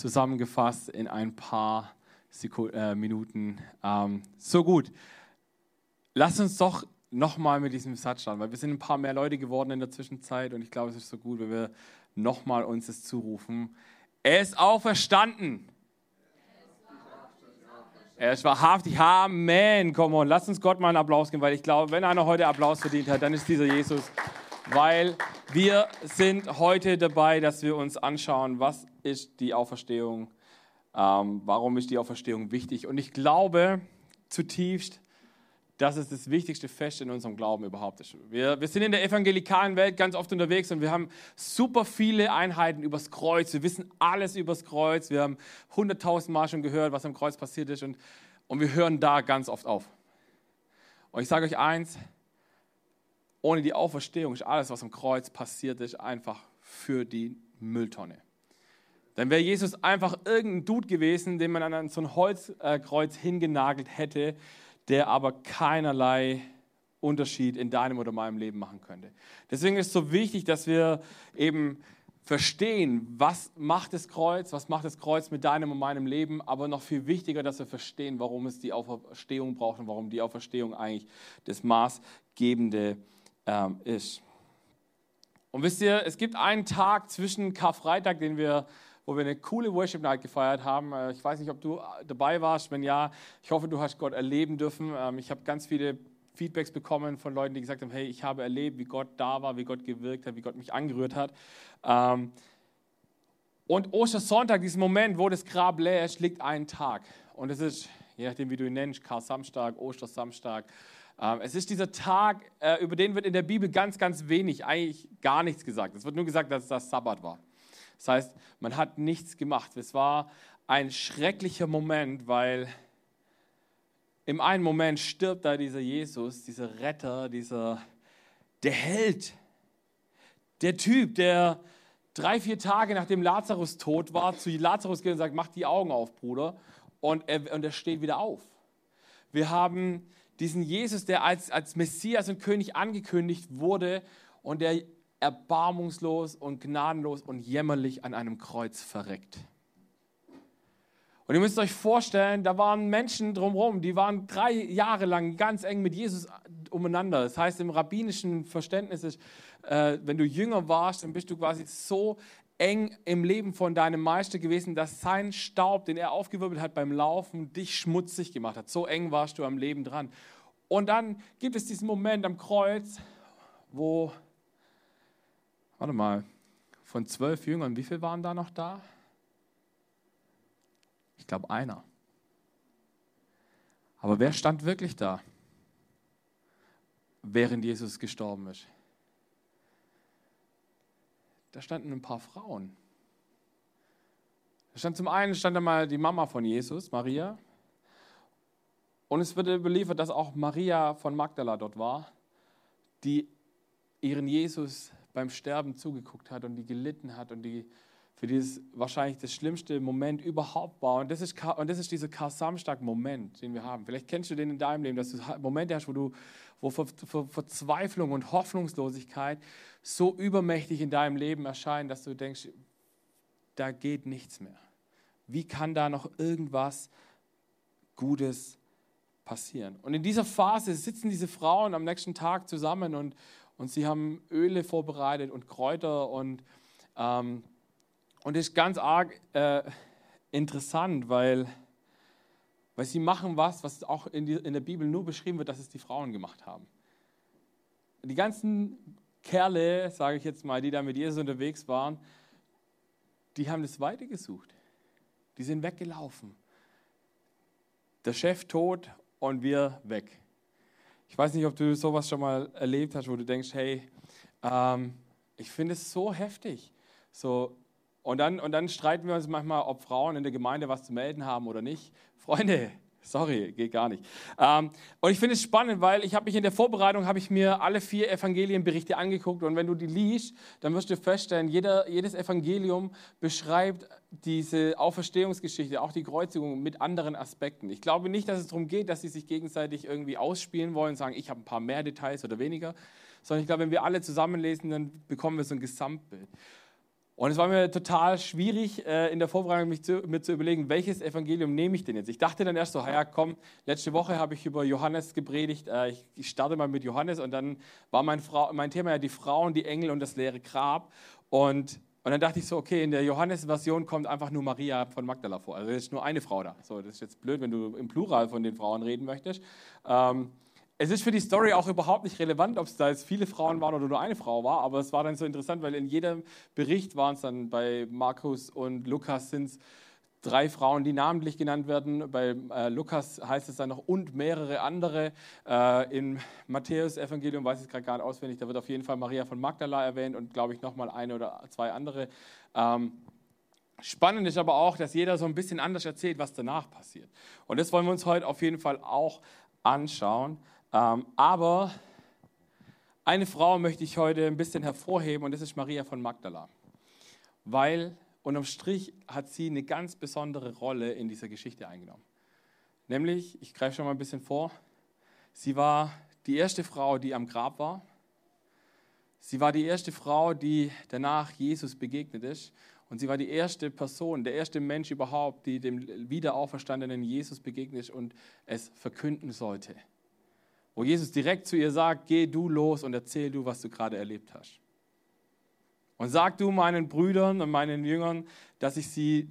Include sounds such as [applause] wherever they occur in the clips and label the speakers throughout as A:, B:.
A: zusammengefasst in ein paar Sekunden, äh, Minuten. Ähm, so gut. Lass uns doch nochmal mit diesem Satz starten, weil wir sind ein paar mehr Leute geworden in der Zwischenzeit und ich glaube, es ist so gut, wenn wir nochmal uns das zurufen. Er ist auferstanden. Er ist wahrhaftig. Amen. Komm on, lass uns Gott mal einen Applaus geben, weil ich glaube, wenn einer heute Applaus verdient hat, dann ist dieser Jesus. Weil wir sind heute dabei, dass wir uns anschauen, was ist die Auferstehung, ähm, warum ist die Auferstehung wichtig. Und ich glaube zutiefst, dass es das wichtigste Fest in unserem Glauben überhaupt ist. Wir, wir sind in der evangelikalen Welt ganz oft unterwegs und wir haben super viele Einheiten übers Kreuz. Wir wissen alles übers Kreuz. Wir haben hunderttausend Mal schon gehört, was am Kreuz passiert ist und, und wir hören da ganz oft auf. Und ich sage euch eins, ohne die Auferstehung ist alles, was am Kreuz passiert ist, einfach für die Mülltonne. Dann wäre Jesus einfach irgendein Dude gewesen, den man an so ein Holzkreuz hingenagelt hätte der aber keinerlei Unterschied in deinem oder meinem Leben machen könnte. Deswegen ist es so wichtig, dass wir eben verstehen, was macht das Kreuz, was macht das Kreuz mit deinem und meinem Leben, aber noch viel wichtiger, dass wir verstehen, warum es die Auferstehung braucht und warum die Auferstehung eigentlich das Maßgebende ähm, ist. Und wisst ihr, es gibt einen Tag zwischen Karfreitag, den wir wo wir eine coole Worship Night gefeiert haben. Äh, ich weiß nicht, ob du äh, dabei warst. Wenn ja, ich hoffe, du hast Gott erleben dürfen. Ähm, ich habe ganz viele Feedbacks bekommen von Leuten, die gesagt haben, hey, ich habe erlebt, wie Gott da war, wie Gott gewirkt hat, wie Gott mich angerührt hat. Ähm, und Ostersonntag, diesen Moment, wo das Grab leer ist, liegt ein Tag. Und es ist, je nachdem, wie du ihn nennst, Kar-Samstag, Ostersamstag. Ähm, es ist dieser Tag, äh, über den wird in der Bibel ganz, ganz wenig, eigentlich gar nichts gesagt. Es wird nur gesagt, dass das Sabbat war. Das heißt, man hat nichts gemacht. Es war ein schrecklicher Moment, weil im einen Moment stirbt da dieser Jesus, dieser Retter, dieser, der Held, der Typ, der drei, vier Tage nachdem Lazarus tot war, zu Lazarus geht und sagt, mach die Augen auf, Bruder. Und er, und er steht wieder auf. Wir haben diesen Jesus, der als, als Messias und König angekündigt wurde und der erbarmungslos und gnadenlos und jämmerlich an einem Kreuz verreckt. Und ihr müsst euch vorstellen, da waren Menschen drumherum, die waren drei Jahre lang ganz eng mit Jesus umeinander. Das heißt, im rabbinischen Verständnis ist, äh, wenn du jünger warst, dann bist du quasi so eng im Leben von deinem Meister gewesen, dass sein Staub, den er aufgewirbelt hat beim Laufen, dich schmutzig gemacht hat. So eng warst du am Leben dran. Und dann gibt es diesen Moment am Kreuz, wo Warte mal, von zwölf Jüngern, wie viele waren da noch da? Ich glaube einer. Aber wer stand wirklich da, während Jesus gestorben ist? Da standen ein paar Frauen. Da stand zum einen stand da mal die Mama von Jesus, Maria. Und es wird überliefert, dass auch Maria von Magdala dort war, die ihren Jesus beim Sterben zugeguckt hat und die gelitten hat und die für dieses wahrscheinlich das schlimmste Moment überhaupt war. Und das ist, und das ist dieser Kar-Samstag-Moment, den wir haben. Vielleicht kennst du den in deinem Leben, dass du Momente hast, wo du wo Ver Ver Verzweiflung und Hoffnungslosigkeit so übermächtig in deinem Leben erscheinen, dass du denkst, da geht nichts mehr. Wie kann da noch irgendwas Gutes passieren? Und in dieser Phase sitzen diese Frauen am nächsten Tag zusammen und, und sie haben Öle vorbereitet und Kräuter und, ähm, und das ist ganz arg äh, interessant, weil, weil sie machen was, was auch in, die, in der Bibel nur beschrieben wird, dass es die Frauen gemacht haben. Die ganzen Kerle, sage ich jetzt mal, die da mit Jesus unterwegs waren, die haben das Weite gesucht. Die sind weggelaufen. Der Chef tot und wir weg. Ich weiß nicht, ob du sowas schon mal erlebt hast, wo du denkst, hey, ähm, ich finde es so heftig. So, und, dann, und dann streiten wir uns manchmal, ob Frauen in der Gemeinde was zu melden haben oder nicht. [laughs] Freunde, Sorry, geht gar nicht. Ähm, und ich finde es spannend, weil ich habe mich in der Vorbereitung habe ich mir alle vier Evangelienberichte angeguckt und wenn du die liest, dann wirst du feststellen, jeder, jedes Evangelium beschreibt diese Auferstehungsgeschichte, auch die Kreuzigung mit anderen Aspekten. Ich glaube nicht, dass es darum geht, dass sie sich gegenseitig irgendwie ausspielen wollen, sagen, ich habe ein paar mehr Details oder weniger, sondern ich glaube, wenn wir alle zusammenlesen, dann bekommen wir so ein Gesamtbild. Und es war mir total schwierig äh, in der Vorbereitung, mich zu, mir zu überlegen, welches Evangelium nehme ich denn jetzt. Ich dachte dann erst so, ja komm, letzte Woche habe ich über Johannes gepredigt, äh, ich, starte mal mit Johannes und dann war mein, Frau, mein Thema ja die Frauen, die Engel und das leere Grab. Und, und dann dachte ich so, okay, in der Johannes-Version kommt einfach nur Maria von Magdala vor. Also es ist nur eine Frau da. So, das ist jetzt blöd, wenn du im Plural von den Frauen reden möchtest. Ähm, es ist für die Story auch überhaupt nicht relevant, ob es da jetzt viele Frauen waren oder nur eine Frau war, aber es war dann so interessant, weil in jedem Bericht waren es dann bei Markus und Lukas sind es drei Frauen, die namentlich genannt werden. Bei äh, Lukas heißt es dann noch und mehrere andere. Äh, Im Matthäus-Evangelium weiß ich es gerade gar nicht auswendig, da wird auf jeden Fall Maria von Magdala erwähnt und glaube ich nochmal eine oder zwei andere. Ähm, Spannend ist aber auch, dass jeder so ein bisschen anders erzählt, was danach passiert. Und das wollen wir uns heute auf jeden Fall auch anschauen. Ähm, aber eine Frau möchte ich heute ein bisschen hervorheben und das ist Maria von Magdala. Weil unterm Strich hat sie eine ganz besondere Rolle in dieser Geschichte eingenommen. Nämlich, ich greife schon mal ein bisschen vor, sie war die erste Frau, die am Grab war. Sie war die erste Frau, die danach Jesus begegnet ist. Und sie war die erste Person, der erste Mensch überhaupt, die dem wiederauferstandenen Jesus begegnet ist und es verkünden sollte wo Jesus direkt zu ihr sagt, geh du los und erzähl du, was du gerade erlebt hast. Und sag du meinen Brüdern und meinen Jüngern, dass ich sie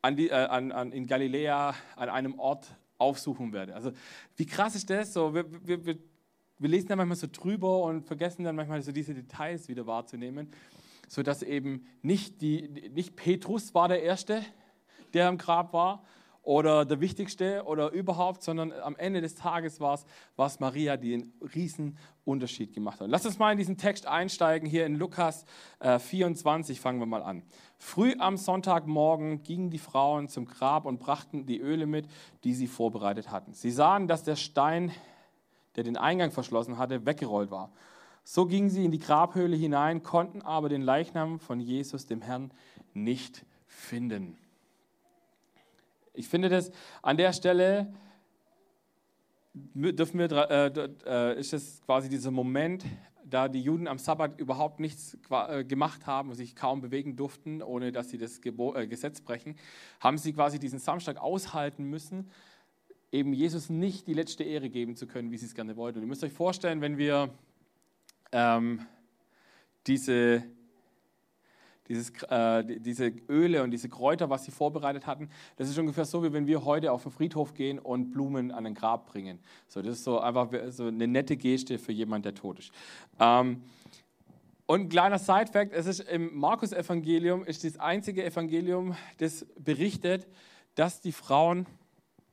A: an die, äh, an, an, in Galiläa an einem Ort aufsuchen werde. Also wie krass ist das? So, wir, wir, wir, wir lesen da manchmal so drüber und vergessen dann manchmal so diese Details wieder wahrzunehmen, sodass eben nicht, die, nicht Petrus war der Erste, der am Grab war, oder der wichtigste oder überhaupt, sondern am Ende des Tages war es Maria, die einen riesen Unterschied gemacht hat. Lass uns mal in diesen Text einsteigen. Hier in Lukas äh, 24 fangen wir mal an. Früh am Sonntagmorgen gingen die Frauen zum Grab und brachten die Öle mit, die sie vorbereitet hatten. Sie sahen, dass der Stein, der den Eingang verschlossen hatte, weggerollt war. So gingen sie in die Grabhöhle hinein, konnten aber den Leichnam von Jesus, dem Herrn, nicht finden. Ich finde das an der Stelle dürfen wir, äh, äh, ist es quasi dieser Moment, da die Juden am Sabbat überhaupt nichts äh, gemacht haben und sich kaum bewegen durften, ohne dass sie das äh, Gesetz brechen, haben sie quasi diesen Samstag aushalten müssen, eben Jesus nicht die letzte Ehre geben zu können, wie sie es gerne wollten. Und ihr müsst euch vorstellen, wenn wir ähm, diese dieses, äh, diese Öle und diese Kräuter, was sie vorbereitet hatten, das ist ungefähr so, wie wenn wir heute auf den Friedhof gehen und Blumen an ein Grab bringen. So, das ist so einfach so eine nette Geste für jemanden, der tot ist. Ähm, und ein kleiner Side-Fact: Es ist im Markus-Evangelium ist das einzige Evangelium, das berichtet, dass die Frauen,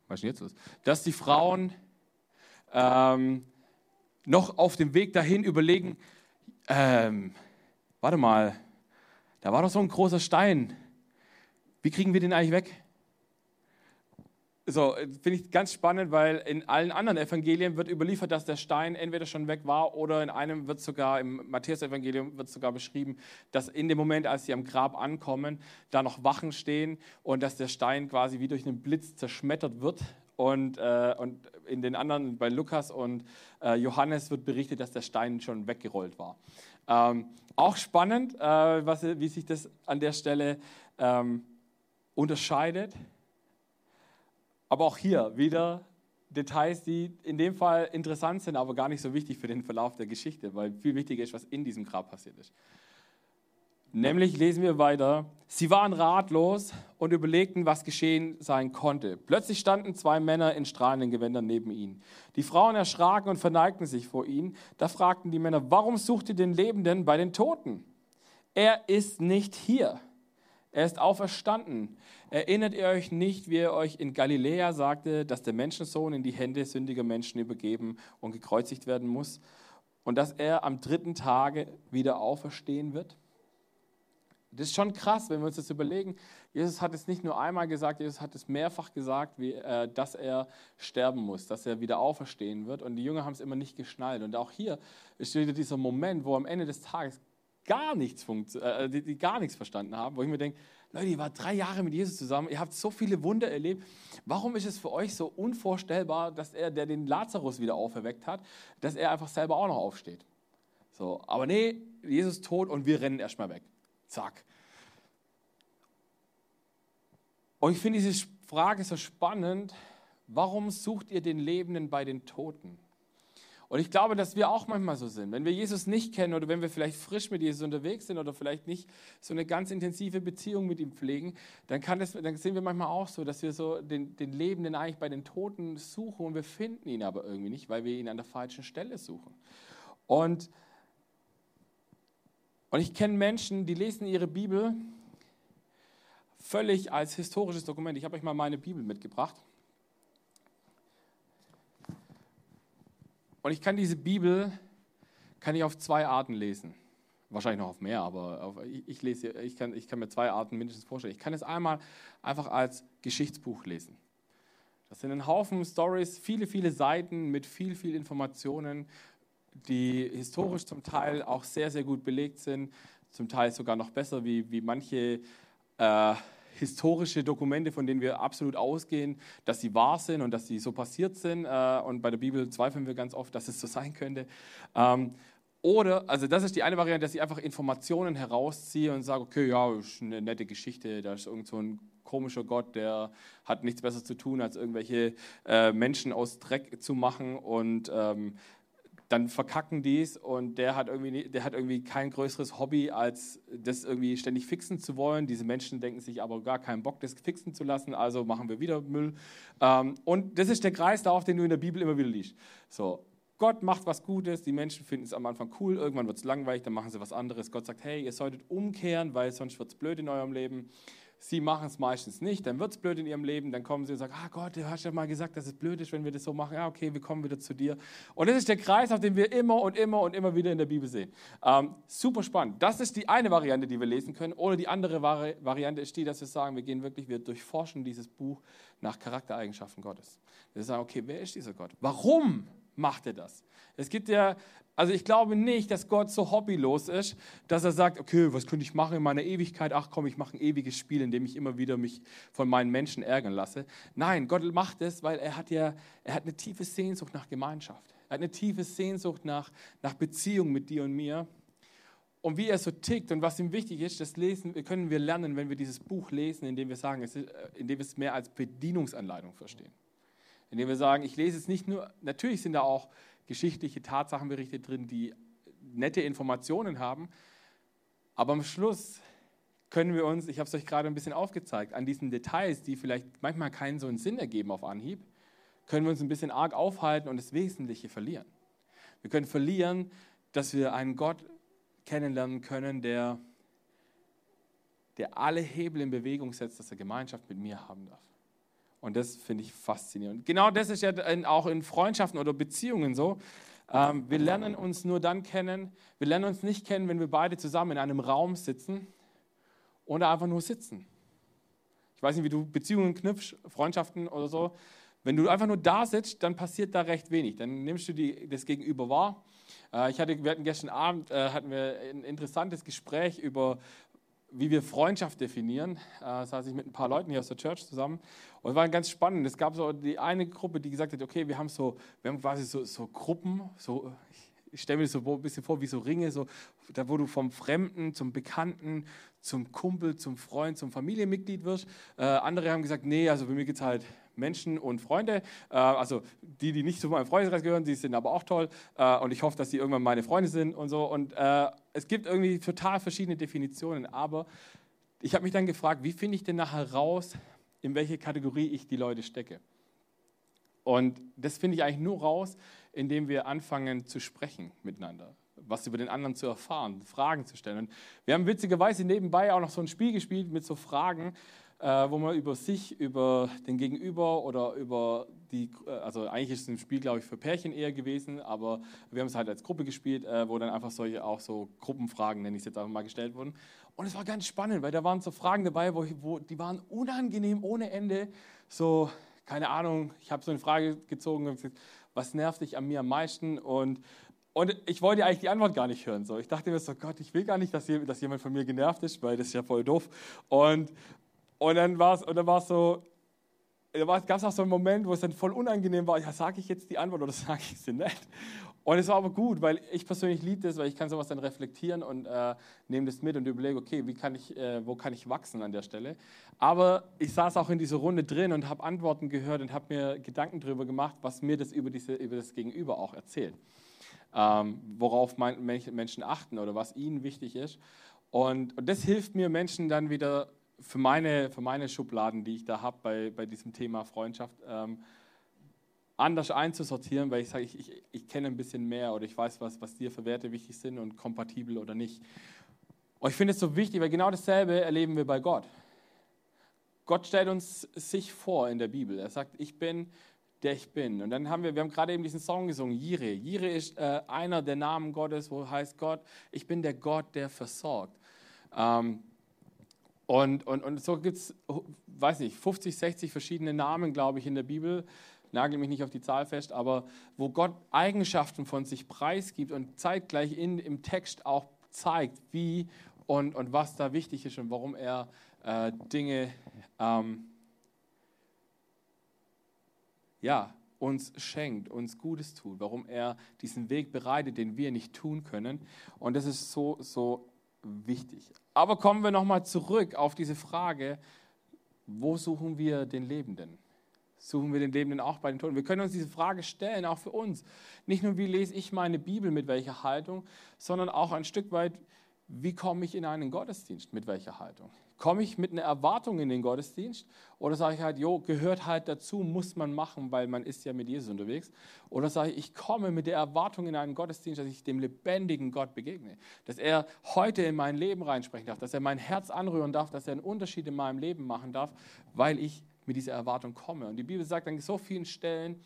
A: was ist jetzt los? Dass die Frauen ähm, noch auf dem Weg dahin überlegen, ähm, warte mal, da war doch so ein großer Stein. Wie kriegen wir den eigentlich weg? So, finde ich ganz spannend, weil in allen anderen Evangelien wird überliefert, dass der Stein entweder schon weg war oder in einem wird sogar, im Matthäus-Evangelium wird sogar beschrieben, dass in dem Moment, als sie am Grab ankommen, da noch Wachen stehen und dass der Stein quasi wie durch einen Blitz zerschmettert wird. Und, äh, und in den anderen, bei Lukas und äh, Johannes wird berichtet, dass der Stein schon weggerollt war. Ähm, auch spannend, äh, was, wie sich das an der Stelle ähm, unterscheidet. Aber auch hier wieder Details, die in dem Fall interessant sind, aber gar nicht so wichtig für den Verlauf der Geschichte, weil viel wichtiger ist, was in diesem Grab passiert ist. Nämlich lesen wir weiter, sie waren ratlos und überlegten, was geschehen sein konnte. Plötzlich standen zwei Männer in strahlenden Gewändern neben ihnen. Die Frauen erschraken und verneigten sich vor ihnen. Da fragten die Männer, warum sucht ihr den Lebenden bei den Toten? Er ist nicht hier. Er ist auferstanden. Erinnert ihr euch nicht, wie er euch in Galiläa sagte, dass der Menschensohn in die Hände sündiger Menschen übergeben und gekreuzigt werden muss und dass er am dritten Tage wieder auferstehen wird? Das ist schon krass, wenn wir uns das überlegen. Jesus hat es nicht nur einmal gesagt, Jesus hat es mehrfach gesagt, wie, äh, dass er sterben muss, dass er wieder auferstehen wird. Und die Jünger haben es immer nicht geschnallt. Und auch hier ist wieder dieser Moment, wo am Ende des Tages gar nichts, äh, die, die, gar nichts verstanden haben, wo ich mir denke, Leute, ihr wart drei Jahre mit Jesus zusammen, ihr habt so viele Wunder erlebt. Warum ist es für euch so unvorstellbar, dass er, der den Lazarus wieder auferweckt hat, dass er einfach selber auch noch aufsteht? So, aber nee, Jesus tot und wir rennen erstmal weg. Zack. Und ich finde diese Frage so spannend, warum sucht ihr den Lebenden bei den Toten? Und ich glaube, dass wir auch manchmal so sind. Wenn wir Jesus nicht kennen oder wenn wir vielleicht frisch mit Jesus unterwegs sind oder vielleicht nicht so eine ganz intensive Beziehung mit ihm pflegen, dann, kann das, dann sind wir manchmal auch so, dass wir so den, den Lebenden eigentlich bei den Toten suchen und wir finden ihn aber irgendwie nicht, weil wir ihn an der falschen Stelle suchen. Und, und ich kenne Menschen, die lesen ihre Bibel völlig als historisches Dokument. Ich habe euch mal meine Bibel mitgebracht. Und ich kann diese Bibel kann ich auf zwei Arten lesen. Wahrscheinlich noch auf mehr, aber auf, ich, ich, lese, ich, kann, ich kann mir zwei Arten mindestens vorstellen. Ich kann es einmal einfach als Geschichtsbuch lesen. Das sind ein Haufen Stories, viele, viele Seiten mit viel, viel Informationen, die historisch zum Teil auch sehr, sehr gut belegt sind, zum Teil sogar noch besser wie, wie manche äh, historische Dokumente, von denen wir absolut ausgehen, dass sie wahr sind und dass sie so passiert sind. Äh, und bei der Bibel zweifeln wir ganz oft, dass es so sein könnte. Ähm, oder, also das ist die eine Variante, dass ich einfach Informationen herausziehe und sage, okay, ja, ist eine nette Geschichte, da ist irgend so ein komischer Gott, der hat nichts besser zu tun, als irgendwelche äh, Menschen aus Dreck zu machen und ähm, dann verkacken die es und der hat, irgendwie, der hat irgendwie kein größeres Hobby, als das irgendwie ständig fixen zu wollen. Diese Menschen denken sich aber gar keinen Bock, das fixen zu lassen, also machen wir wieder Müll. Ähm, und das ist der Kreis darauf, den du in der Bibel immer wieder liest. So, Gott macht was Gutes, die Menschen finden es am Anfang cool, irgendwann wird es langweilig, dann machen sie was anderes. Gott sagt, hey, ihr solltet umkehren, weil sonst wird es blöd in eurem Leben. Sie machen es meistens nicht, dann wird es blöd in ihrem Leben, dann kommen sie und sagen, ah Gott, du hast ja mal gesagt, dass es blöd ist, wenn wir das so machen. Ja, okay, wir kommen wieder zu dir. Und das ist der Kreis, auf den wir immer und immer und immer wieder in der Bibel sehen. Ähm, super spannend. Das ist die eine Variante, die wir lesen können. Oder die andere Vari Variante ist die, dass wir sagen, wir gehen wirklich, wir durchforschen dieses Buch nach Charaktereigenschaften Gottes. Wir sagen, okay, wer ist dieser Gott? Warum macht er das? Es gibt ja also ich glaube nicht, dass Gott so hobbylos ist, dass er sagt, okay, was könnte ich machen in meiner Ewigkeit? Ach komm, ich mache ein ewiges Spiel, in dem ich immer wieder mich von meinen Menschen ärgern lasse. Nein, Gott macht es, weil er hat ja, er hat eine tiefe Sehnsucht nach Gemeinschaft. Er hat eine tiefe Sehnsucht nach, nach Beziehung mit dir und mir. Und wie er so tickt und was ihm wichtig ist, das lesen, können wir lernen, wenn wir dieses Buch lesen, indem wir sagen, ist, indem wir es mehr als Bedienungsanleitung verstehen. Indem wir sagen, ich lese es nicht nur, natürlich sind da auch geschichtliche Tatsachenberichte drin, die nette Informationen haben. Aber am Schluss können wir uns, ich habe es euch gerade ein bisschen aufgezeigt, an diesen Details, die vielleicht manchmal keinen so einen Sinn ergeben auf Anhieb, können wir uns ein bisschen arg aufhalten und das Wesentliche verlieren. Wir können verlieren, dass wir einen Gott kennenlernen können, der, der alle Hebel in Bewegung setzt, dass er Gemeinschaft mit mir haben darf. Und das finde ich faszinierend. Genau das ist ja auch in Freundschaften oder Beziehungen so. Ähm, wir lernen uns nur dann kennen. Wir lernen uns nicht kennen, wenn wir beide zusammen in einem Raum sitzen oder einfach nur sitzen. Ich weiß nicht, wie du Beziehungen knüpfst, Freundschaften oder so. Wenn du einfach nur da sitzt, dann passiert da recht wenig. Dann nimmst du die, das Gegenüber wahr. Äh, ich hatte, wir hatten gestern Abend äh, hatten wir ein interessantes Gespräch über wie wir Freundschaft definieren. Äh, das saß ich mit ein paar Leuten hier aus der Church zusammen und war ganz spannend. Es gab so die eine Gruppe, die gesagt hat, okay, wir haben so, wir haben quasi so, so Gruppen, so, ich stelle mir das so ein bisschen vor wie so Ringe, so, da wo du vom Fremden zum Bekannten, zum Kumpel, zum Freund, zum Familienmitglied wirst. Äh, andere haben gesagt, nee, also bei mir geht es halt Menschen und Freunde. Äh, also die, die nicht zu meinem Freundeskreis gehören, die sind aber auch toll. Äh, und ich hoffe, dass sie irgendwann meine Freunde sind und so. Und äh, es gibt irgendwie total verschiedene Definitionen. Aber ich habe mich dann gefragt, wie finde ich denn nachher raus, in welche Kategorie ich die Leute stecke? Und das finde ich eigentlich nur raus, indem wir anfangen zu sprechen miteinander was über den anderen zu erfahren, Fragen zu stellen. Und wir haben witzigerweise nebenbei auch noch so ein Spiel gespielt mit so Fragen, wo man über sich, über den Gegenüber oder über die, äh, also eigentlich ist es ein Spiel, glaube ich, für Pärchen eher gewesen, aber wir haben es halt als Gruppe gespielt, äh, wo dann einfach solche auch so Gruppenfragen, nenne ich es jetzt einfach mal, gestellt wurden. Und es war ganz spannend, weil da waren so Fragen dabei, wo, wo die waren unangenehm ohne Ende. So, keine Ahnung, ich habe so eine Frage gezogen und gesagt, was nervt dich an mir am meisten? Und und ich wollte eigentlich die Antwort gar nicht hören. So. Ich dachte mir so, Gott, ich will gar nicht, dass, jemand von mir genervt ist, weil das ist ja voll doof. Und und dann war es dann so, da gab es auch so einen Moment, wo es dann voll unangenehm war, ja, sage ich jetzt die Antwort oder [laughs] sage ich sie nicht? Und es war aber gut, weil ich persönlich liebe das, weil ich kann sowas dann reflektieren und äh, nehme das mit und überlege, okay, wie kann ich, äh, wo kann ich wachsen an der Stelle. Aber ich saß auch in dieser Runde drin und habe Antworten gehört und habe mir Gedanken darüber gemacht, was mir das über, diese, über das Gegenüber auch erzählt. Ähm, worauf mein, Menschen achten oder was ihnen wichtig ist. Und, und das hilft mir, Menschen dann wieder für meine, für meine Schubladen, die ich da habe bei, bei diesem Thema Freundschaft, ähm, anders einzusortieren, weil ich sage, ich, ich, ich kenne ein bisschen mehr oder ich weiß, was, was dir für Werte wichtig sind und kompatibel oder nicht. Und ich finde es so wichtig, weil genau dasselbe erleben wir bei Gott. Gott stellt uns sich vor in der Bibel. Er sagt, ich bin, der ich bin. Und dann haben wir, wir haben gerade eben diesen Song gesungen, Jire. Jire ist äh, einer der Namen Gottes, wo heißt Gott, ich bin der Gott, der versorgt. Ähm, und, und, und so gibt es, weiß nicht, 50, 60 verschiedene Namen, glaube ich, in der Bibel nagel mich nicht auf die Zahl fest, aber wo Gott Eigenschaften von sich preisgibt und zeitgleich in, im Text auch zeigt, wie und, und was da wichtig ist und warum er äh, Dinge ähm, ja, uns schenkt, uns Gutes tut, warum er diesen Weg bereitet, den wir nicht tun können. Und das ist so, so wichtig. Aber kommen wir nochmal zurück auf diese Frage, wo suchen wir den Lebenden? suchen wir den Lebenden auch bei den Toten. Wir können uns diese Frage stellen, auch für uns. Nicht nur, wie lese ich meine Bibel, mit welcher Haltung, sondern auch ein Stück weit, wie komme ich in einen Gottesdienst, mit welcher Haltung. Komme ich mit einer Erwartung in den Gottesdienst oder sage ich halt, jo, gehört halt dazu, muss man machen, weil man ist ja mit Jesus unterwegs. Oder sage ich, ich komme mit der Erwartung in einen Gottesdienst, dass ich dem lebendigen Gott begegne. Dass er heute in mein Leben reinsprechen darf, dass er mein Herz anrühren darf, dass er einen Unterschied in meinem Leben machen darf, weil ich mit dieser Erwartung komme. Und die Bibel sagt an so vielen Stellen,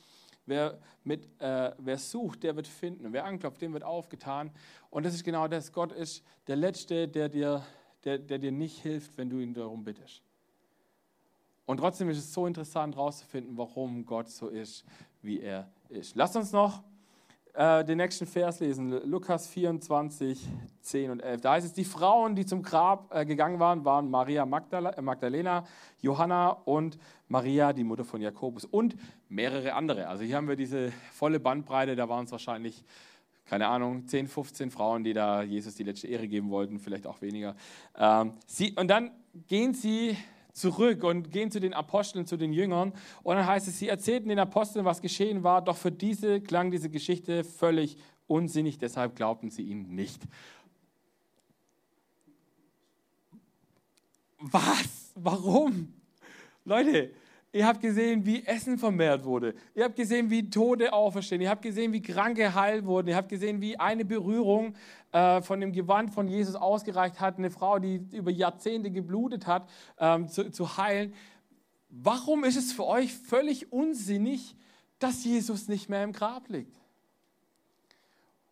A: wer, mit, äh, wer sucht, der wird finden. Wer anklopft, dem wird aufgetan. Und das ist genau das. Gott ist der Letzte, der dir, der, der dir nicht hilft, wenn du ihn darum bittest. Und trotzdem ist es so interessant herauszufinden, warum Gott so ist, wie er ist. Lasst uns noch äh, den nächsten Vers lesen, Lukas 24, 10 und 11. Da heißt es, die Frauen, die zum Grab äh, gegangen waren, waren Maria äh, Magdalena, Johanna und Maria, die Mutter von Jakobus und mehrere andere. Also hier haben wir diese volle Bandbreite, da waren es wahrscheinlich keine Ahnung, 10, 15 Frauen, die da Jesus die letzte Ehre geben wollten, vielleicht auch weniger. Ähm, sie, und dann gehen sie zurück und gehen zu den Aposteln, zu den Jüngern. Und dann heißt es, sie erzählten den Aposteln, was geschehen war, doch für diese klang diese Geschichte völlig unsinnig, deshalb glaubten sie ihnen nicht. Was? Warum? Leute, Ihr habt gesehen, wie Essen vermehrt wurde. Ihr habt gesehen, wie Tote auferstehen. Ihr habt gesehen, wie Kranke heil wurden. Ihr habt gesehen, wie eine Berührung äh, von dem Gewand von Jesus ausgereicht hat, eine Frau, die über Jahrzehnte geblutet hat, ähm, zu, zu heilen. Warum ist es für euch völlig unsinnig, dass Jesus nicht mehr im Grab liegt?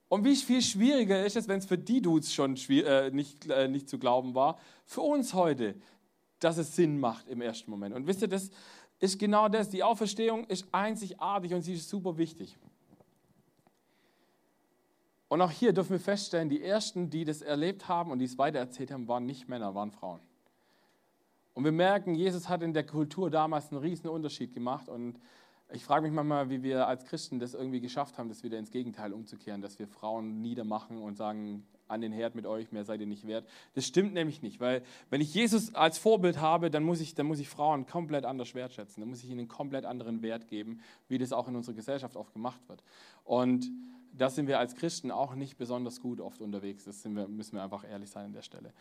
A: Und wie viel schwieriger ist es, wenn es für die Dudes schon äh, nicht, äh, nicht zu glauben war, für uns heute, dass es Sinn macht im ersten Moment. Und wisst ihr, das, ist genau das. Die Auferstehung ist einzigartig und sie ist super wichtig. Und auch hier dürfen wir feststellen, die ersten, die das erlebt haben und die es weitererzählt haben, waren nicht Männer, waren Frauen. Und wir merken, Jesus hat in der Kultur damals einen riesen Unterschied gemacht. Und ich frage mich manchmal, wie wir als Christen das irgendwie geschafft haben, das wieder ins Gegenteil umzukehren, dass wir Frauen niedermachen und sagen, an den Herd mit euch, mehr seid ihr nicht wert. Das stimmt nämlich nicht, weil wenn ich Jesus als Vorbild habe, dann muss ich, dann muss ich Frauen komplett anders wertschätzen, dann muss ich ihnen einen komplett anderen Wert geben, wie das auch in unserer Gesellschaft oft gemacht wird. Und da sind wir als Christen auch nicht besonders gut oft unterwegs, das wir, müssen wir einfach ehrlich sein an der Stelle.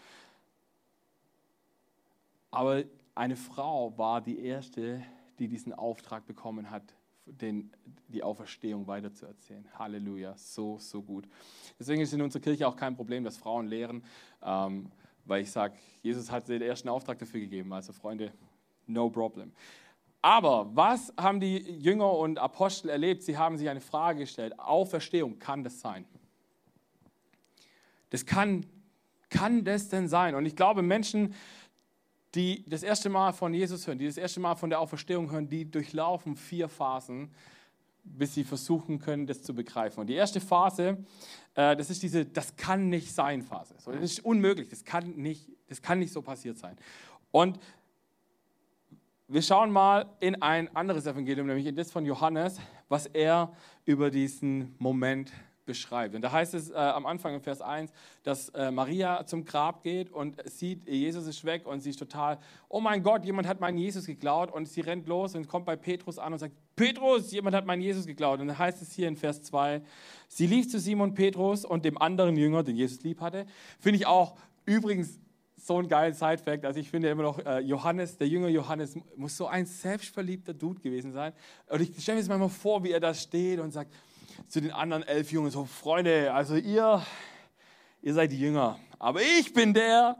A: Aber eine Frau war die erste, die diesen Auftrag bekommen hat, den, die Auferstehung weiterzuerzählen. Halleluja, so, so gut. Deswegen ist in unserer Kirche auch kein Problem, dass Frauen lehren, ähm, weil ich sage, Jesus hat den ersten Auftrag dafür gegeben. Also Freunde, no problem. Aber was haben die Jünger und Apostel erlebt? Sie haben sich eine Frage gestellt. Auferstehung, kann das sein? Das kann, kann das denn sein? Und ich glaube, Menschen, die das erste Mal von Jesus hören, die das erste Mal von der Auferstehung hören, die durchlaufen vier Phasen, bis sie versuchen können, das zu begreifen. Und die erste Phase, äh, das ist diese Das kann nicht sein Phase. So, das ist unmöglich, das kann, nicht, das kann nicht so passiert sein. Und wir schauen mal in ein anderes Evangelium, nämlich in das von Johannes, was er über diesen Moment beschreibt. Und da heißt es äh, am Anfang in Vers 1, dass äh, Maria zum Grab geht und sieht, Jesus ist weg und sie ist total, oh mein Gott, jemand hat meinen Jesus geklaut und sie rennt los und kommt bei Petrus an und sagt, Petrus, jemand hat meinen Jesus geklaut. Und dann heißt es hier in Vers 2, sie lief zu Simon Petrus und dem anderen Jünger, den Jesus lieb hatte. Finde ich auch übrigens so ein geiler Side-Fact. Also ich finde immer noch, äh, Johannes, der Jünger Johannes, muss so ein selbstverliebter Dude gewesen sein. Und ich stelle mir jetzt mal vor, wie er da steht und sagt, zu den anderen elf Jungen so, Freunde, also ihr, ihr seid die Jünger, aber ich bin der,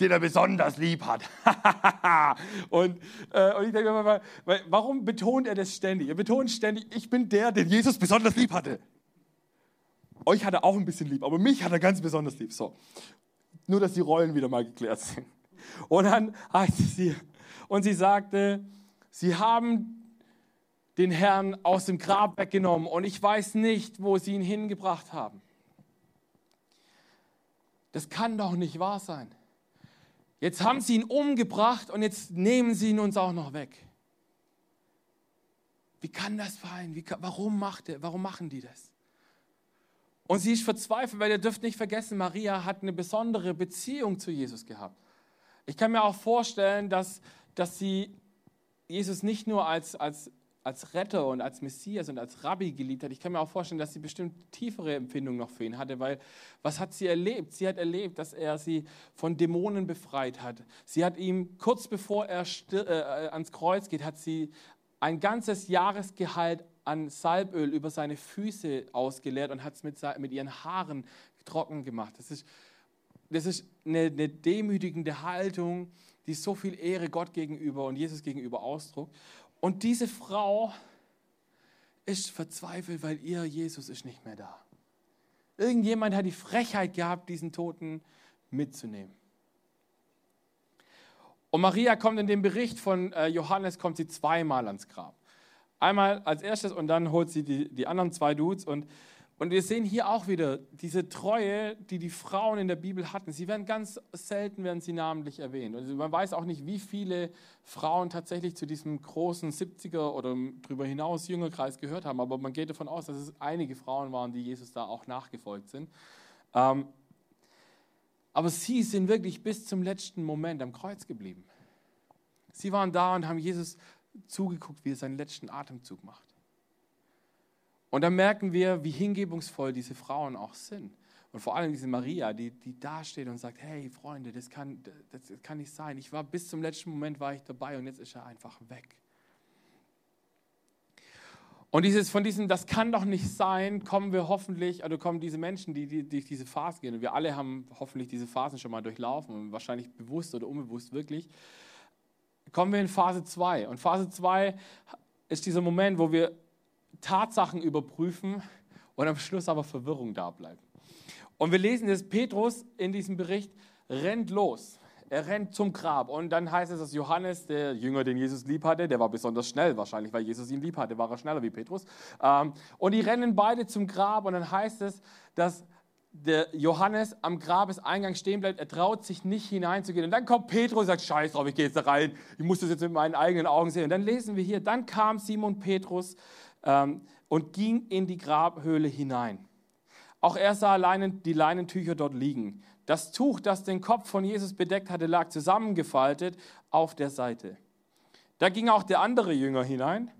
A: den er besonders lieb hat. [laughs] und, äh, und ich denke mir warum betont er das ständig? Er betont ständig, ich bin der, den Jesus besonders lieb hatte. Euch hat er auch ein bisschen lieb, aber mich hat er ganz besonders lieb. So. Nur, dass die Rollen wieder mal geklärt sind. Und dann heißt es hier, und sie sagte, sie haben den Herrn aus dem Grab weggenommen und ich weiß nicht, wo sie ihn hingebracht haben. Das kann doch nicht wahr sein. Jetzt haben sie ihn umgebracht und jetzt nehmen sie ihn uns auch noch weg. Wie kann das sein? Wie, warum, macht er, warum machen die das? Und sie ist verzweifelt, weil ihr dürft nicht vergessen, Maria hat eine besondere Beziehung zu Jesus gehabt. Ich kann mir auch vorstellen, dass, dass sie Jesus nicht nur als, als als Retter und als Messias und als Rabbi geliebt hat, ich kann mir auch vorstellen, dass sie bestimmt tiefere Empfindungen noch für ihn hatte, weil was hat sie erlebt? Sie hat erlebt, dass er sie von Dämonen befreit hat. Sie hat ihm, kurz bevor er äh, ans Kreuz geht, hat sie ein ganzes Jahresgehalt an Salböl über seine Füße ausgeleert und hat es mit, mit ihren Haaren trocken gemacht. Das ist, das ist eine, eine demütigende Haltung, die so viel Ehre Gott gegenüber und Jesus gegenüber ausdruckt. Und diese Frau ist verzweifelt, weil ihr Jesus ist nicht mehr da. Irgendjemand hat die Frechheit gehabt, diesen Toten mitzunehmen. Und Maria kommt in dem Bericht von äh, Johannes, kommt sie zweimal ans Grab. Einmal als erstes und dann holt sie die, die anderen zwei Dudes und und wir sehen hier auch wieder diese Treue, die die Frauen in der Bibel hatten. Sie werden ganz selten werden sie namentlich erwähnt. Und man weiß auch nicht, wie viele Frauen tatsächlich zu diesem großen 70er oder darüber hinaus Jüngerkreis gehört haben. Aber man geht davon aus, dass es einige Frauen waren, die Jesus da auch nachgefolgt sind. Ähm, aber sie sind wirklich bis zum letzten Moment am Kreuz geblieben. Sie waren da und haben Jesus zugeguckt, wie er seinen letzten Atemzug macht. Und dann merken wir, wie hingebungsvoll diese Frauen auch sind. Und vor allem diese Maria, die, die da steht und sagt, hey Freunde, das kann, das kann nicht sein. Ich war bis zum letzten Moment war ich dabei und jetzt ist er einfach weg. Und dieses, von diesem, das kann doch nicht sein, kommen wir hoffentlich, also kommen diese Menschen, die, die durch diese Phase gehen. Und wir alle haben hoffentlich diese Phasen schon mal durchlaufen wahrscheinlich bewusst oder unbewusst wirklich. Kommen wir in Phase 2. Und Phase 2 ist dieser Moment, wo wir Tatsachen überprüfen und am Schluss aber Verwirrung da bleibt. Und wir lesen, dass Petrus in diesem Bericht rennt los. Er rennt zum Grab. Und dann heißt es, dass Johannes, der Jünger, den Jesus lieb hatte, der war besonders schnell, wahrscheinlich, weil Jesus ihn lieb hatte, war er schneller wie Petrus. Ähm, und die rennen beide zum Grab. Und dann heißt es, dass der Johannes am Grabeseingang stehen bleibt, er traut sich nicht hineinzugehen. Und dann kommt Petrus und sagt, scheiß drauf, ich gehe jetzt da rein, ich muss das jetzt mit meinen eigenen Augen sehen. Und dann lesen wir hier, dann kam Simon Petrus ähm, und ging in die Grabhöhle hinein. Auch er sah Leinen, die Leinentücher dort liegen. Das Tuch, das den Kopf von Jesus bedeckt hatte, lag zusammengefaltet auf der Seite. Da ging auch der andere Jünger hinein,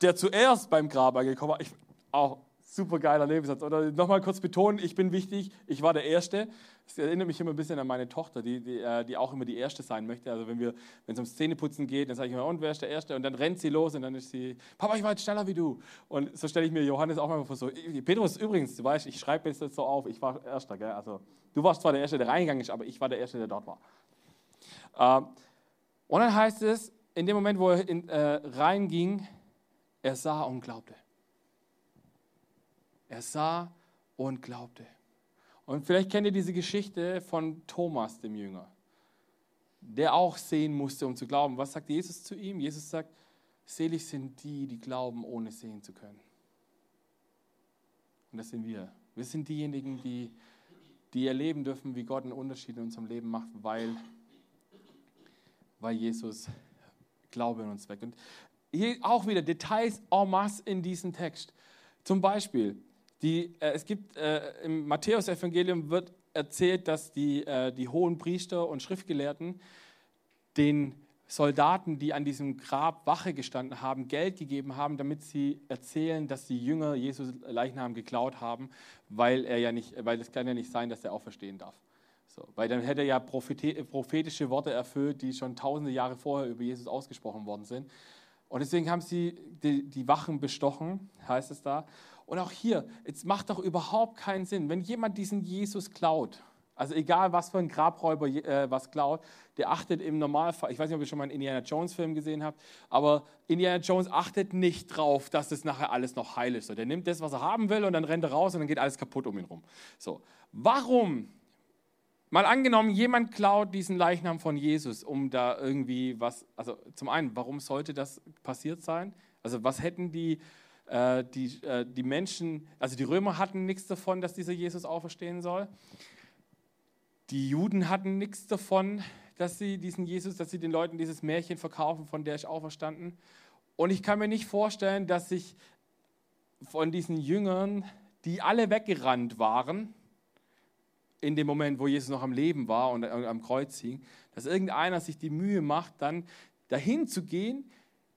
A: der zuerst beim Grab angekommen war. Ich, auch super geiler Lebenssatz. Oder nochmal kurz betonen, ich bin wichtig, ich war der Erste. Das erinnert mich immer ein bisschen an meine Tochter, die, die, äh, die auch immer die Erste sein möchte. Also wenn es ums Zähneputzen geht, dann sage ich immer, und wer ist der Erste? Und dann rennt sie los und dann ist sie, Papa, ich war jetzt schneller wie du. Und so stelle ich mir Johannes auch mal vor, so, Petrus, übrigens, du weißt, ich schreibe jetzt so auf, ich war Erster, gell? Also du warst zwar der Erste, der reingegangen ist, aber ich war der Erste, der dort war. Ähm, und dann heißt es, in dem Moment, wo er in, äh, reinging, er sah und glaubte. Er sah und glaubte. Und vielleicht kennt ihr diese Geschichte von Thomas, dem Jünger, der auch sehen musste, um zu glauben. Was sagt Jesus zu ihm? Jesus sagt, selig sind die, die glauben, ohne sehen zu können. Und das sind wir. Wir sind diejenigen, die, die erleben dürfen, wie Gott einen Unterschied in unserem Leben macht, weil, weil Jesus Glaube in uns weckt. Und hier auch wieder Details en masse in diesem Text. Zum Beispiel, Die, äh, es gibt äh, im Matthäus-Evangelium wird erzählt, dass die, äh, die hohen Priester und Schriftgelehrten den Soldaten, die an diesem Grab Wache gestanden haben, Geld gegeben haben, damit sie erzählen, dass die Jünger Jesus Leichnam geklaut haben, weil er ja nicht, weil es kann ja nicht sein, dass er auferstehen darf. So, weil dann hätte er ja prophetische Worte erfüllt, die schon tausende Jahre vorher über Jesus ausgesprochen worden sind. Und deswegen haben sie die, die Wachen bestochen, heißt es da. Und auch hier, es macht doch überhaupt keinen Sinn, wenn jemand diesen Jesus klaut, also egal, was für ein Grabräuber äh, was klaut, der achtet im Normalfall, ich weiß nicht, ob ihr schon mal einen Indiana Jones Film gesehen habt, aber Indiana Jones achtet nicht drauf, dass das nachher alles noch heil ist. So, der nimmt das, was er haben will und dann rennt er raus und dann geht alles kaputt um ihn rum. So, warum? Mal angenommen, jemand klaut diesen Leichnam von Jesus, um da irgendwie was, also zum einen, warum sollte das passiert sein? Also was hätten die, äh, die, äh, die Menschen, also die Römer hatten nichts davon, dass dieser Jesus auferstehen soll. Die Juden hatten nichts davon, dass sie diesen Jesus, dass sie den Leuten dieses Märchen verkaufen, von der ich auferstanden. Und ich kann mir nicht vorstellen, dass sich von diesen Jüngern, die alle weggerannt waren, in dem Moment, wo Jesus noch am Leben war und am Kreuz hing, dass irgendeiner sich die Mühe macht, dann dahin zu gehen,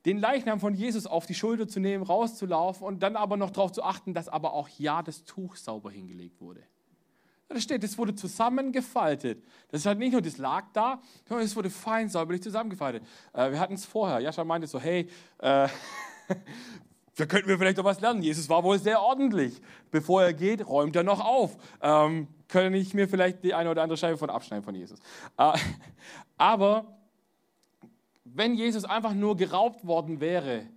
A: den Leichnam von Jesus auf die Schulter zu nehmen, rauszulaufen und dann aber noch darauf zu achten, dass aber auch ja das Tuch sauber hingelegt wurde. Da steht, es wurde zusammengefaltet. Das ist halt nicht nur, das lag da, sondern es wurde fein säuberlich zusammengefaltet. Äh, wir hatten es vorher. Jascha meinte so, hey, äh, [laughs] da könnten wir vielleicht noch was lernen. Jesus war wohl sehr ordentlich. Bevor er geht, räumt er noch auf. Ähm, könnte ich mir vielleicht die eine oder andere Scheibe von abschneiden von Jesus. Äh, [laughs] aber wenn Jesus einfach nur geraubt worden wäre,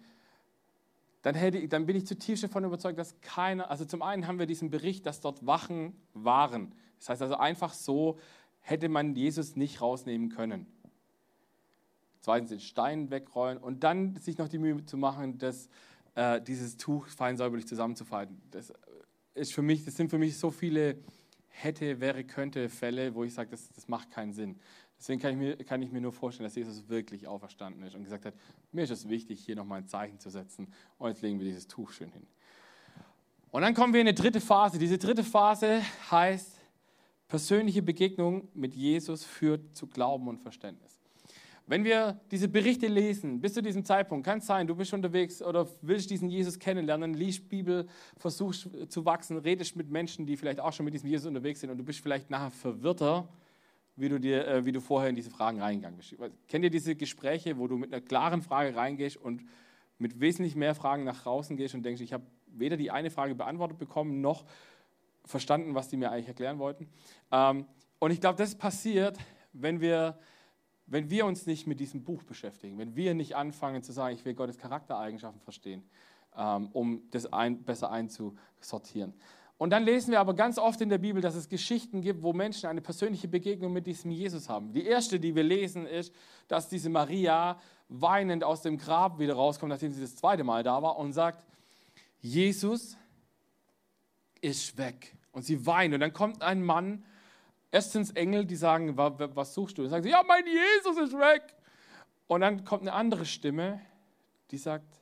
A: dann, hätte, dann bin ich zutiefst davon überzeugt, dass keiner, also zum einen haben wir diesen Bericht, dass dort Wachen waren. Das heißt also einfach so hätte man Jesus nicht rausnehmen können. Zweitens den Stein wegrollen und dann sich noch die Mühe zu machen, dass, äh, dieses Tuch fein säuberlich zusammenzufalten. Das, ist für mich, das sind für mich so viele hätte, wäre, könnte Fälle, wo ich sage, das, das macht keinen Sinn. Deswegen kann ich, mir, kann ich mir nur vorstellen, dass Jesus wirklich auferstanden ist und gesagt hat, mir ist es wichtig, hier nochmal ein Zeichen zu setzen und jetzt legen wir dieses Tuch schön hin. Und dann kommen wir in eine dritte Phase. Diese dritte Phase heißt, persönliche Begegnung mit Jesus führt zu Glauben und Verständnis. Wenn wir diese Berichte lesen, bis zu diesem Zeitpunkt, kann es sein, du bist unterwegs oder willst diesen Jesus kennenlernen, liest Bibel, versuchst zu wachsen, redest mit Menschen, die vielleicht auch schon mit diesem Jesus unterwegs sind und du bist vielleicht nachher verwirrter, wie du, dir, äh, wie du vorher in diese Fragen reingegangen bist. Kennt ihr diese Gespräche, wo du mit einer klaren Frage reingehst und mit wesentlich mehr Fragen nach draußen gehst und denkst, ich habe weder die eine Frage beantwortet bekommen, noch verstanden, was die mir eigentlich erklären wollten. Ähm, und ich glaube, das passiert, wenn wir, wenn wir uns nicht mit diesem Buch beschäftigen, wenn wir nicht anfangen zu sagen, ich will Gottes Charaktereigenschaften verstehen, ähm, um das ein, besser einzusortieren. Und dann lesen wir aber ganz oft in der Bibel, dass es Geschichten gibt, wo Menschen eine persönliche Begegnung mit diesem Jesus haben. Die erste, die wir lesen, ist, dass diese Maria weinend aus dem Grab wieder rauskommt, nachdem sie das zweite Mal da war und sagt, Jesus ist weg. Und sie weint. Und dann kommt ein Mann, erstens Engel, die sagen, was suchst du? Und sagen sie, ja, mein Jesus ist weg. Und dann kommt eine andere Stimme, die sagt,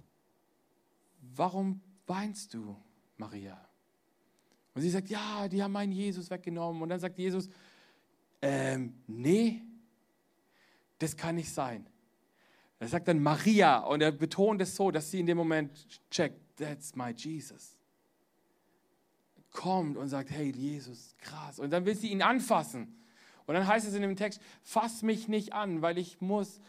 A: warum weinst du, Maria? Und sie sagt, ja, die haben meinen Jesus weggenommen. Und dann sagt Jesus, ähm, nee, das kann nicht sein. Er sagt dann Maria und er betont es so, dass sie in dem Moment checkt, that's my Jesus. Kommt und sagt, hey Jesus, krass. Und dann will sie ihn anfassen. Und dann heißt es in dem Text, fass mich nicht an, weil ich muss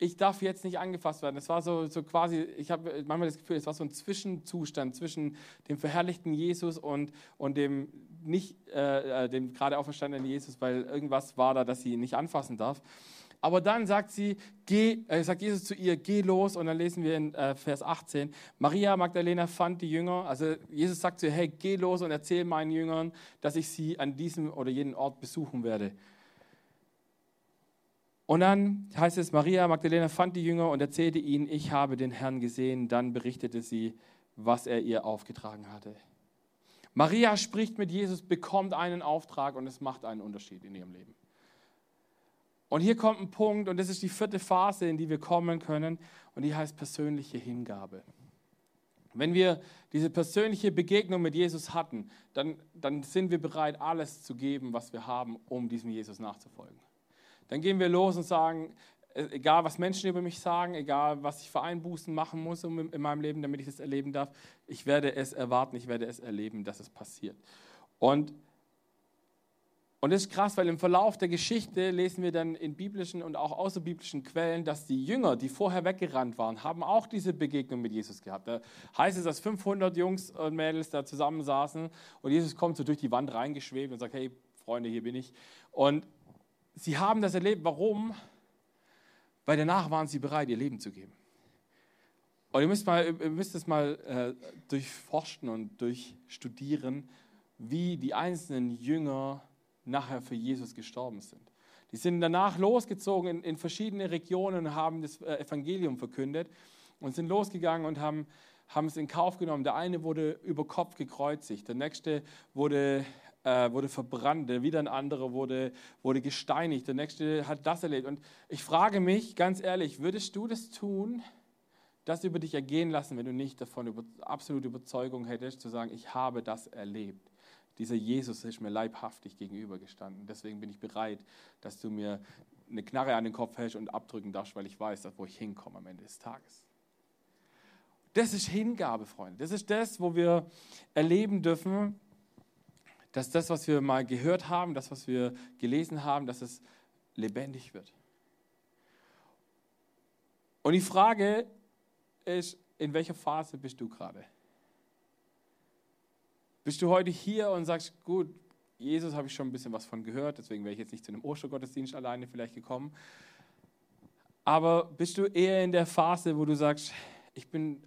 A: ich darf jetzt nicht angefasst werden. Es war so, so quasi, ich habe manchmal das Gefühl, es war so ein Zwischenzustand zwischen dem verherrlichten Jesus und, und dem nicht, äh, äh, dem gerade auferstandenen Jesus, weil irgendwas war da, dass sie ihn nicht anfassen darf. Aber dann sagt sie, geh, äh, sagt Jesus zu ihr, geh los. Und dann lesen wir in äh, Vers 18, Maria Magdalena fand die Jünger, also Jesus sagt zu ihr, hey, geh los und erzähl meinen Jüngern, dass ich sie an diesem oder jenem Ort besuchen werde. Und dann heißt es, Maria Magdalena fand die Jünger und erzählte ihnen, ich habe den Herrn gesehen. Dann berichtete sie, was er ihr aufgetragen hatte. Maria spricht mit Jesus, bekommt einen Auftrag und es macht einen Unterschied in ihrem Leben. Und hier kommt ein Punkt, und das ist die vierte Phase, in die wir kommen können, und die heißt persönliche Hingabe. Wenn wir diese persönliche Begegnung mit Jesus hatten, dann, dann sind wir bereit, alles zu geben, was wir haben, um diesem Jesus nachzufolgen. Dann gehen wir los und sagen, äh, egal was Menschen über mich sagen, egal was ich für Einbußen machen muss in meinem Leben, damit ich das erleben darf, ich werde es erwarten, ich werde es erleben, dass es passiert. Und und das ist krass, weil im Verlauf der Geschichte lesen wir dann in biblischen und auch außerbiblischen Quellen, dass die Jünger, die vorher weggerannt waren, haben auch diese Begegnung mit Jesus gehabt. Da heißt es, dass 500 Jungs und Mädels da zusammensaßen und Jesus kommt so durch die Wand reingeschwebt und sagt, hey Freunde, hier bin ich. Und sie haben das erlebt. Warum? Weil danach waren sie bereit, ihr Leben zu geben. Und ihr müsst, mal, ihr müsst es mal äh, durchforschen und durchstudieren, wie die einzelnen Jünger nachher für Jesus gestorben sind. Die sind danach losgezogen in, in verschiedene Regionen und haben das äh, Evangelium verkündet und sind losgegangen und haben, haben es in Kauf genommen. Der eine wurde über Kopf gekreuzigt, der nächste wurde, äh, wurde verbrannt, der wieder ein anderer wurde, wurde gesteinigt, der nächste hat das erlebt. Und ich frage mich ganz ehrlich, würdest du das tun, das über dich ergehen lassen, wenn du nicht davon über, absolute Überzeugung hättest, zu sagen, ich habe das erlebt? dieser Jesus ist mir leibhaftig gegenübergestanden. Deswegen bin ich bereit, dass du mir eine Knarre an den Kopf hältst und abdrücken darfst, weil ich weiß, wo ich hinkomme am Ende des Tages. Das ist Hingabe, Freunde. Das ist das, wo wir erleben dürfen, dass das, was wir mal gehört haben, das, was wir gelesen haben, dass es lebendig wird. Und die Frage ist, in welcher Phase bist du gerade? Bist du heute hier und sagst, gut, Jesus habe ich schon ein bisschen was von gehört, deswegen wäre ich jetzt nicht zu einem Ostergottesdienst alleine vielleicht gekommen. Aber bist du eher in der Phase, wo du sagst, ich bin,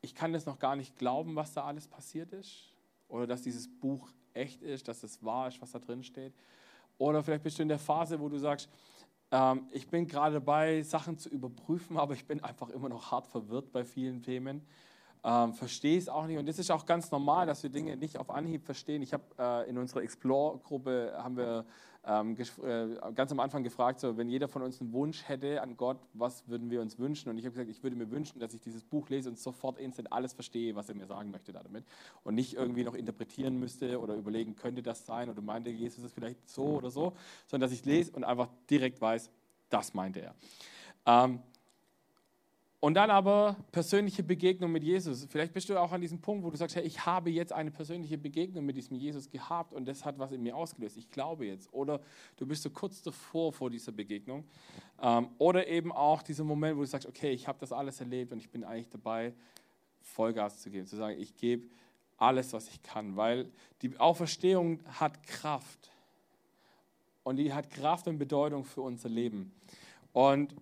A: ich kann das noch gar nicht glauben, was da alles passiert ist? Oder dass dieses Buch echt ist, dass es wahr ist, was da drin steht? Oder vielleicht bist du in der Phase, wo du sagst, ähm, ich bin gerade dabei, Sachen zu überprüfen, [laughs] aber ich bin einfach immer noch hart verwirrt bei vielen Themen ähm, verstehe es auch nicht. Und das ist auch ganz normal, dass wir Dinge nicht auf Anhieb verstehen. Ich habe äh, in unserer Explore-Gruppe haben wir ganz am Anfang gefragt, so, wenn jeder von uns einen Wunsch hätte an Gott, was würden wir uns wünschen? Und ich habe gesagt, ich würde mir wünschen, dass ich dieses Buch lese und sofort instant alles verstehe, was er mir sagen möchte damit. Und nicht irgendwie noch interpretieren müsste oder überlegen, könnte das sein oder meinte Jesus es vielleicht so oder so, sondern dass ich lese und einfach direkt weiß, das meinte er. Ähm, und dann aber persönliche Begegnung mit Jesus. Vielleicht bist du auch an diesem Punkt, wo du sagst, hey, ich habe jetzt eine persönliche Begegnung mit diesem Jesus gehabt und das hat was in mir ausgelöst. Ich glaube jetzt. Oder du bist so kurz davor vor dieser Begegnung. Ähm, oder eben auch dieser Moment, wo du sagst, okay, ich habe das alles erlebt und ich bin eigentlich dabei, Vollgas zu geben. Zu sagen, ich gebe alles, was ich kann. Weil die Auferstehung hat Kraft. Und die hat Kraft und Bedeutung für unser Leben. Und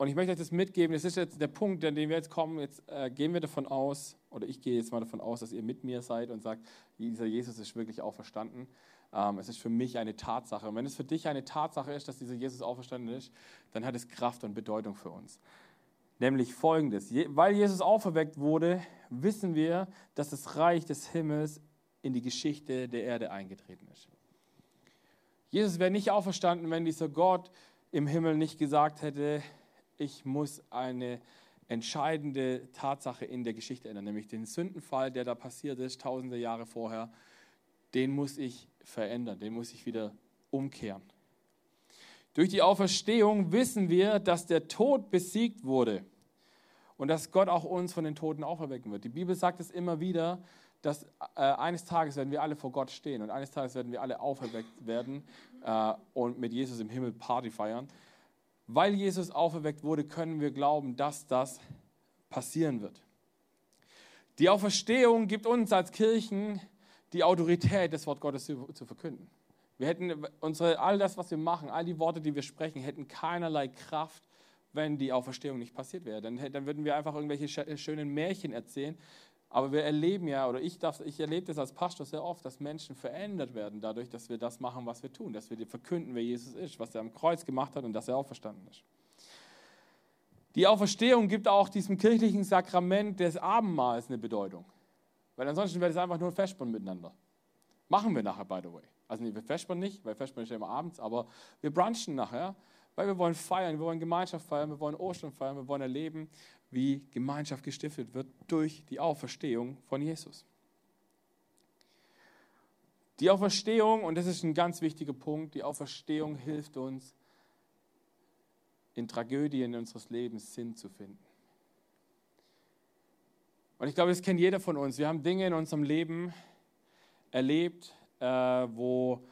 A: und ich möchte euch das mitgeben, das ist jetzt der Punkt, an den wir jetzt kommen. Jetzt äh, gehen wir davon aus, oder ich gehe jetzt mal davon aus, dass ihr mit mir seid und sagt, dieser Jesus ist wirklich auferstanden. Ähm, es ist für mich eine Tatsache. Und wenn es für dich eine Tatsache ist, dass dieser Jesus auferstanden ist, dann hat es Kraft und Bedeutung für uns. Nämlich folgendes: Weil Jesus auferweckt wurde, wissen wir, dass das Reich des Himmels in die Geschichte der Erde eingetreten ist. Jesus wäre nicht auferstanden, wenn dieser Gott im Himmel nicht gesagt hätte, ich muss eine entscheidende Tatsache in der Geschichte ändern, nämlich den Sündenfall, der da passiert ist, tausende Jahre vorher, den muss ich verändern, den muss ich wieder umkehren. Durch die Auferstehung wissen wir, dass der Tod besiegt wurde und dass Gott auch uns von den Toten auferwecken wird. Die Bibel sagt es immer wieder, dass äh, eines Tages werden wir alle vor Gott stehen und eines Tages werden wir alle auferweckt werden äh, und mit Jesus im Himmel Party feiern. Weil Jesus auferweckt wurde, können wir glauben, dass das passieren wird. Die Auferstehung gibt uns als Kirchen die Autorität, das Wort Gottes zu, zu verkünden. Wir hätten unsere, all das, was wir machen, all die Worte, die wir sprechen, hätten keinerlei Kraft, wenn die Auferstehung nicht passiert wäre. Dann, dann würden wir einfach irgendwelche schönen Märchen erzählen, aber wir erleben ja, oder ich, darf, ich erlebe das als Pastor sehr oft, dass Menschen verändert werden dadurch, dass wir das machen, was wir tun, dass wir verkünden, wer Jesus ist, was er am Kreuz gemacht hat und dass er auferstanden ist. Die Auferstehung gibt auch diesem kirchlichen Sakrament des Abendmahls eine Bedeutung. Weil ansonsten wäre es einfach nur ein Festbund miteinander. Machen wir nachher, by the way. Also nee, wir festbauen nicht, weil Festbauen ist ja immer abends, aber wir brunchen nachher, Weil wir wollen feiern, wir wollen Gemeinschaft feiern, wir wollen Ostern feiern, wir wollen erleben, wie Gemeinschaft gestiftet wird durch die Auferstehung von Jesus. Die Auferstehung, und das ist ein ganz wichtiger Punkt, die Auferstehung hilft uns, in Tragödien unseres Lebens Sinn zu finden. Und ich glaube, das kennt jeder von uns. Wir haben Dinge in unserem Leben erlebt, äh, wo,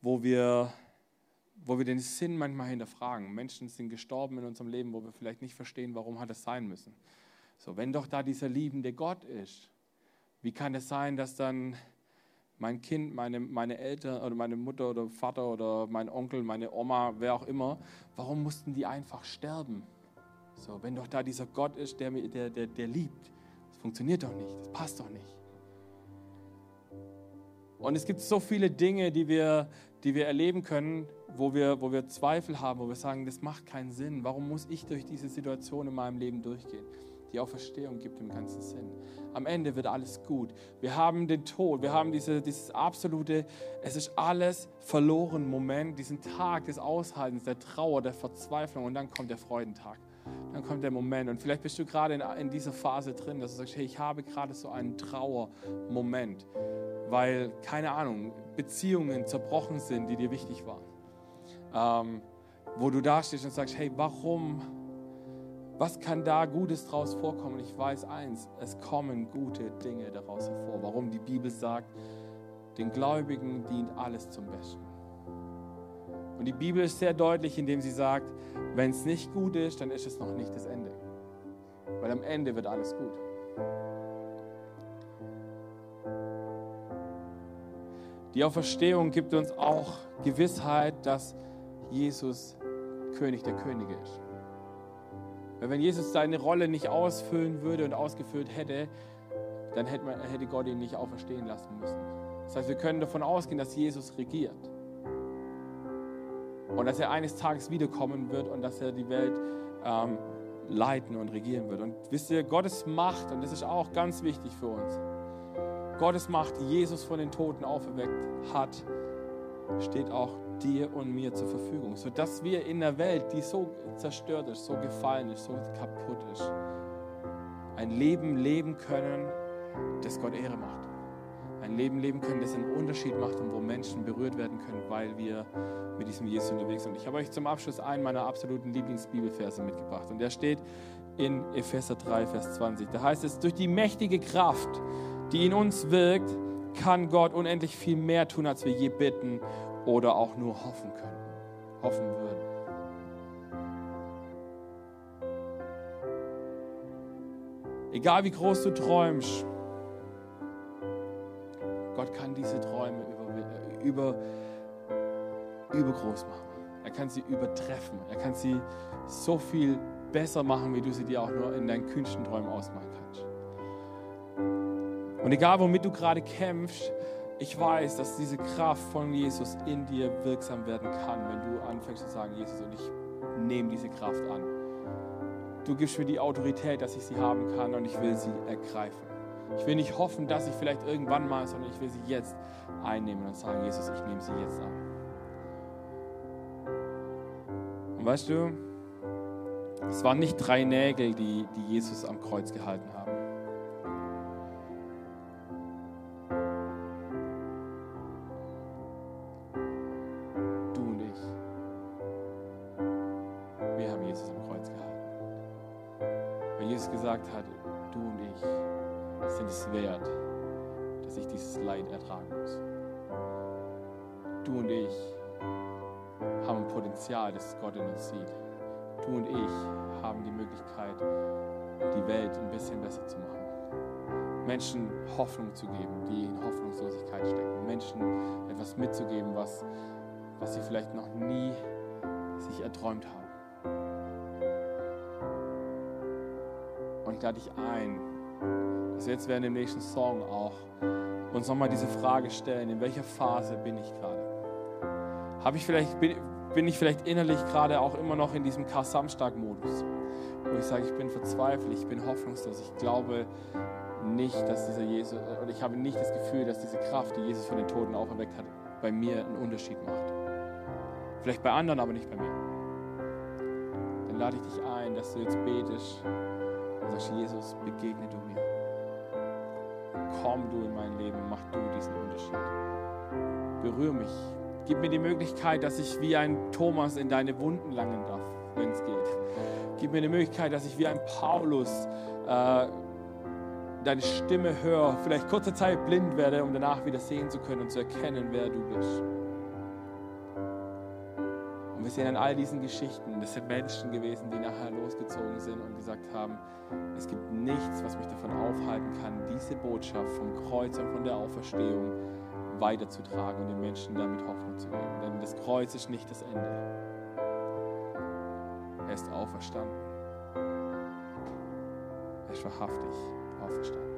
A: wo, wir, wo wir den Sinn manchmal hinterfragen. Menschen sind gestorben in unserem Leben, wo wir vielleicht nicht verstehen, warum hat es sein müssen. So, wenn doch da dieser liebende Gott ist, wie kann es sein, dass dann mein Kind, meine, meine Eltern oder meine Mutter oder Vater oder mein Onkel, meine Oma, wer auch immer, warum mussten die einfach sterben? So, wenn doch da dieser Gott ist, der, der, der, der liebt. Das funktioniert doch nicht, das passt doch nicht. Und es gibt so viele Dinge, die wir, die wir erleben können, wo wir, wo wir Zweifel haben, wo wir sagen, das macht keinen Sinn. Warum muss ich durch diese Situation in meinem Leben durchgehen? Die Auferstehung gibt dem ganzen Sinn. Am Ende wird alles gut. Wir haben den Tod, wir haben diese, dieses absolute, es ist alles verloren Moment, diesen Tag des Aushaltens, der Trauer, der Verzweiflung und dann kommt der Freudentag. Dann kommt der Moment und vielleicht bist du gerade in, in dieser Phase drin, dass du sagst, hey, ich habe gerade so einen Trauermoment, weil, keine Ahnung, Beziehungen zerbrochen sind, die dir wichtig waren. Ähm, wo du da stehst und sagst, hey, warum was kann da Gutes draus vorkommen? ich weiß eins, es kommen gute Dinge daraus hervor. Warum die Bibel sagt, den Gläubigen dient alles zum Besten. Und die Bibel ist sehr deutlich, indem sie sagt, wenn es nicht gut ist, dann ist es noch nicht das Ende. Weil am Ende wird alles gut. Die Auferstehung gibt uns auch Gewissheit, dass Jesus König der Könige ist. Weil wenn Jesus seine Rolle nicht ausfüllen würde und ausgefüllt hätte, dann hätte, Gott ihn nicht auferstehen lassen müssen. Das heißt, wir können davon ausgehen, dass Jesus regiert. Und dass er eines Tages wiederkommen wird und dass er die Welt ähm, leiten und regieren wird. Und wisst ihr, Gottes Macht, und das ist auch ganz wichtig für uns, Gottes Macht, Jesus von den Toten auferweckt hat, steht auch dir und mir zur Verfügung, sodass wir in der Welt, die so zerstört ist, so gefallen ist, so kaputt ist, ein Leben leben können, das Gott Ehre macht. Ein Leben leben können, das einen Unterschied macht und wo Menschen berührt werden können, weil wir mit diesem Jesus unterwegs sind. Ich habe euch zum Abschluss einen meiner absoluten Lieblingsbibelverse mitgebracht und der steht in Epheser 3, Vers 20. Da heißt es, durch die mächtige Kraft, die in uns wirkt, kann Gott unendlich viel mehr tun, als wir je bitten oder auch nur hoffen können, hoffen würden. Egal wie groß du träumst, Gott kann diese Träume über, über, übergroß machen. Er kann sie übertreffen. Er kann sie so viel besser machen, wie du sie dir auch nur in deinen kühnsten Träumen ausmalen kannst. Und egal, womit du gerade kämpfst, ich weiß, dass diese Kraft von Jesus in dir wirksam werden kann, wenn du anfängst zu sagen, Jesus, und ich nehme diese Kraft an. Du gibst mir die Autorität, dass ich sie haben kann und ich will sie ergreifen. Ich will nicht hoffen, dass ich vielleicht irgendwann mal, sondern ich will sie jetzt einnehmen und sagen, Jesus, ich nehme sie jetzt an. Und weißt du, es waren nicht drei Nägel, die, die Jesus am Kreuz gehalten haben. Welt ein bisschen besser zu machen. Menschen Hoffnung zu geben, die in Hoffnungslosigkeit stecken. Menschen etwas mitzugeben, was, was sie vielleicht noch nie sich erträumt haben. Und ich lade dich ein, dass wir jetzt während dem nächsten Song auch uns nochmal diese Frage stellen, in welcher Phase bin ich gerade? Habe ich vielleicht, bin, bin ich vielleicht innerlich gerade auch immer noch in diesem Kar-Samstag-Modus, wo ich sage, ich bin verzweifelt, ich bin hoffnungslos, ich glaube nicht, dass dieser Jesus, oder ich habe nicht das Gefühl, dass diese Kraft, die Jesus von den Toten auferweckt hat, bei mir einen Unterschied macht. Vielleicht bei anderen, aber nicht bei mir. dann lade ich dich ein, dass du jetzt betest und sagst, Jesus, begegne du mir. Komm du in mein Leben, mach du diesen Unterschied. Berühr mich. Gib mir die Möglichkeit, dass ich wie ein Thomas in deine Wunden langen darf, wenn es geht. Gib mir die Möglichkeit, dass ich wie ein Paulus äh, deine Stimme höre, vielleicht kurze Zeit blind werde, um danach wieder sehen zu können und zu erkennen, wer du bist. Und wir sehen an all diesen Geschichten, das sind Menschen gewesen, die nachher losgezogen sind und gesagt haben, es gibt nichts, was mich davon aufhalten kann, diese Botschaft vom Kreuz und von der Auferstehung weiterzutragen und den Menschen damit Hoffnung zu geben. Denn das Kreuz ist nicht das Ende. Er ist auferstanden. Er ist wahrhaftig auferstanden.